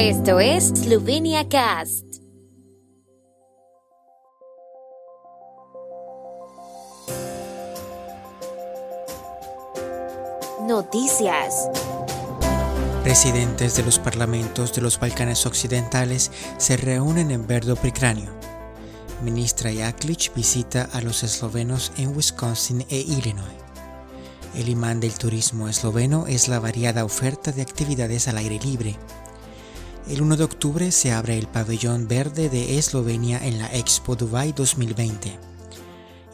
Esto es Slovenia Cast. Noticias. Presidentes de los parlamentos de los Balcanes Occidentales se reúnen en Verdo Pricranio. Ministra Jaklic visita a los eslovenos en Wisconsin e Illinois. El imán del turismo esloveno es la variada oferta de actividades al aire libre. El 1 de octubre se abre el pabellón verde de Eslovenia en la Expo Dubai 2020.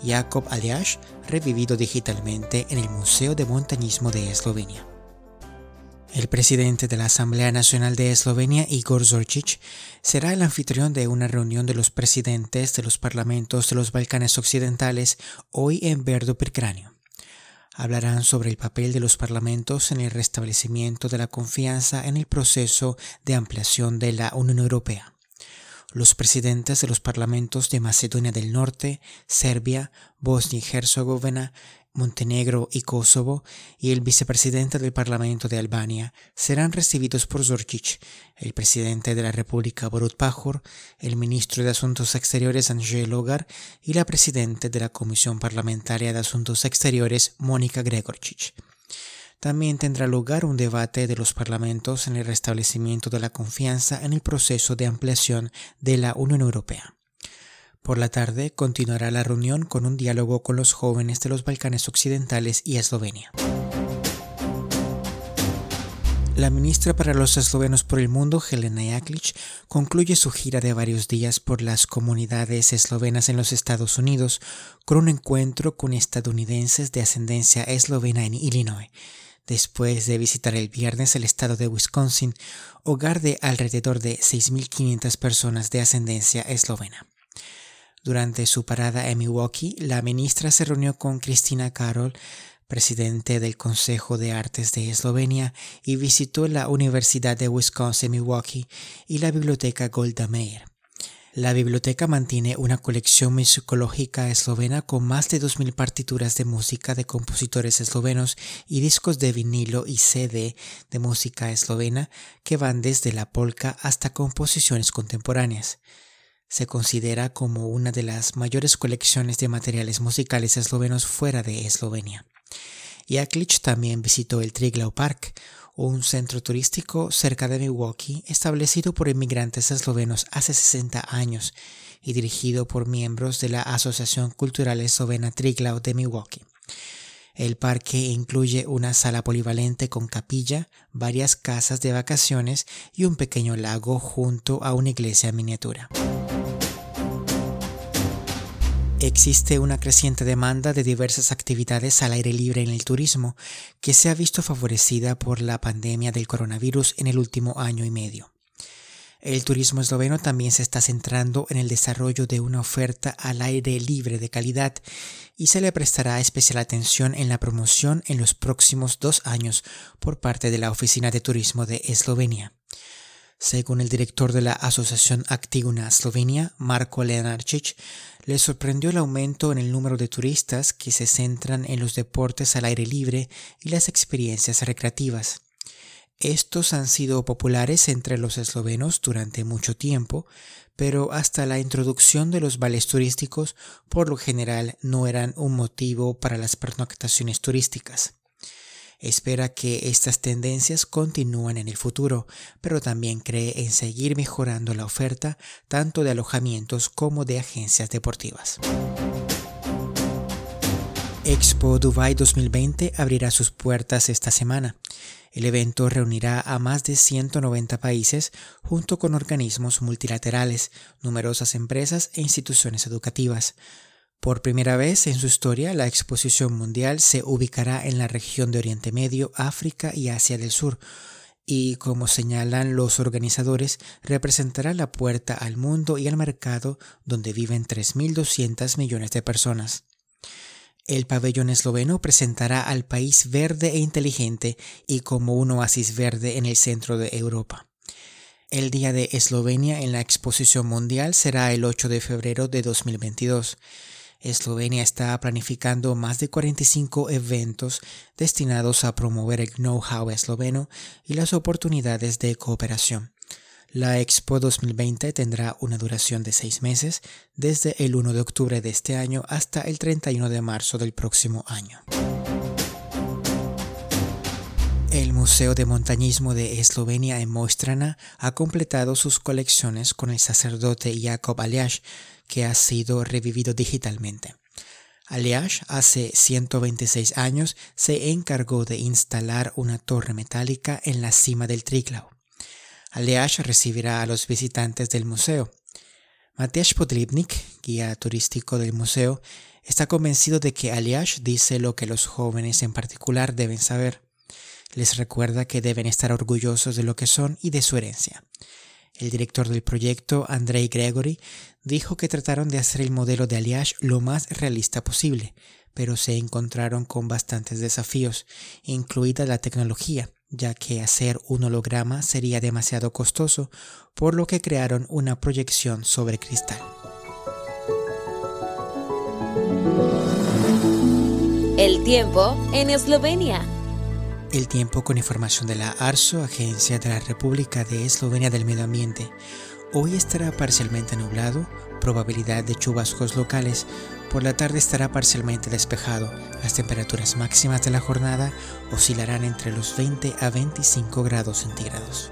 Jakob Aljaž revivido digitalmente en el Museo de Montañismo de Eslovenia. El presidente de la Asamblea Nacional de Eslovenia, Igor Zorčić, será el anfitrión de una reunión de los presidentes de los parlamentos de los Balcanes Occidentales hoy en Verdo Pircranio. Hablarán sobre el papel de los parlamentos en el restablecimiento de la confianza en el proceso de ampliación de la Unión Europea. Los presidentes de los parlamentos de Macedonia del Norte, Serbia, Bosnia y Herzegovina, Montenegro y Kosovo y el vicepresidente del Parlamento de Albania serán recibidos por Zorčić, el presidente de la República Borut Pajor, el ministro de Asuntos Exteriores Angel Logar y la presidenta de la Comisión Parlamentaria de Asuntos Exteriores Mónica Gregorčić. También tendrá lugar un debate de los parlamentos en el restablecimiento de la confianza en el proceso de ampliación de la Unión Europea. Por la tarde continuará la reunión con un diálogo con los jóvenes de los Balcanes Occidentales y Eslovenia. La ministra para los eslovenos por el mundo, Helena Jaklic, concluye su gira de varios días por las comunidades eslovenas en los Estados Unidos con un encuentro con estadounidenses de ascendencia eslovena en Illinois, después de visitar el viernes el estado de Wisconsin, hogar de alrededor de 6.500 personas de ascendencia eslovena. Durante su parada en Milwaukee, la ministra se reunió con Cristina Carol, presidente del Consejo de Artes de Eslovenia, y visitó la Universidad de Wisconsin-Milwaukee y la Biblioteca Golda Meir. La biblioteca mantiene una colección musicológica eslovena con más de 2.000 partituras de música de compositores eslovenos y discos de vinilo y CD de música eslovena que van desde la polka hasta composiciones contemporáneas. Se considera como una de las mayores colecciones de materiales musicales eslovenos fuera de Eslovenia. Jaklic también visitó el Triglav Park, un centro turístico cerca de Milwaukee establecido por inmigrantes eslovenos hace 60 años y dirigido por miembros de la Asociación Cultural Eslovena Triglav de Milwaukee. El parque incluye una sala polivalente con capilla, varias casas de vacaciones y un pequeño lago junto a una iglesia miniatura. Existe una creciente demanda de diversas actividades al aire libre en el turismo, que se ha visto favorecida por la pandemia del coronavirus en el último año y medio. El turismo esloveno también se está centrando en el desarrollo de una oferta al aire libre de calidad y se le prestará especial atención en la promoción en los próximos dos años por parte de la Oficina de Turismo de Eslovenia. Según el director de la Asociación Actiguna Eslovenia, Marko Lenarčić, le sorprendió el aumento en el número de turistas que se centran en los deportes al aire libre y las experiencias recreativas. Estos han sido populares entre los eslovenos durante mucho tiempo, pero hasta la introducción de los vales turísticos por lo general no eran un motivo para las pernoctaciones turísticas. Espera que estas tendencias continúen en el futuro, pero también cree en seguir mejorando la oferta tanto de alojamientos como de agencias deportivas. Expo Dubai 2020 abrirá sus puertas esta semana. El evento reunirá a más de 190 países junto con organismos multilaterales, numerosas empresas e instituciones educativas. Por primera vez en su historia, la exposición mundial se ubicará en la región de Oriente Medio, África y Asia del Sur, y como señalan los organizadores, representará la puerta al mundo y al mercado donde viven 3.200 millones de personas. El pabellón esloveno presentará al país verde e inteligente y como un oasis verde en el centro de Europa. El Día de Eslovenia en la Exposición Mundial será el 8 de febrero de 2022. Eslovenia está planificando más de 45 eventos destinados a promover el know-how esloveno y las oportunidades de cooperación. La Expo 2020 tendrá una duración de seis meses, desde el 1 de octubre de este año hasta el 31 de marzo del próximo año. Museo de Montañismo de Eslovenia en Mostrana ha completado sus colecciones con el sacerdote Jakob Aliash, que ha sido revivido digitalmente. Aliash hace 126 años se encargó de instalar una torre metálica en la cima del Triglav. Aliash recibirá a los visitantes del museo. Matej Podribnik, guía turístico del museo, está convencido de que Aliash dice lo que los jóvenes en particular deben saber. Les recuerda que deben estar orgullosos de lo que son y de su herencia. El director del proyecto, Andrei Gregory, dijo que trataron de hacer el modelo de Aliash lo más realista posible, pero se encontraron con bastantes desafíos, incluida la tecnología, ya que hacer un holograma sería demasiado costoso, por lo que crearon una proyección sobre cristal. El tiempo en Eslovenia. El tiempo con información de la ARSO, Agencia de la República de Eslovenia del Medio Ambiente. Hoy estará parcialmente nublado, probabilidad de chubascos locales. Por la tarde estará parcialmente despejado. Las temperaturas máximas de la jornada oscilarán entre los 20 a 25 grados centígrados.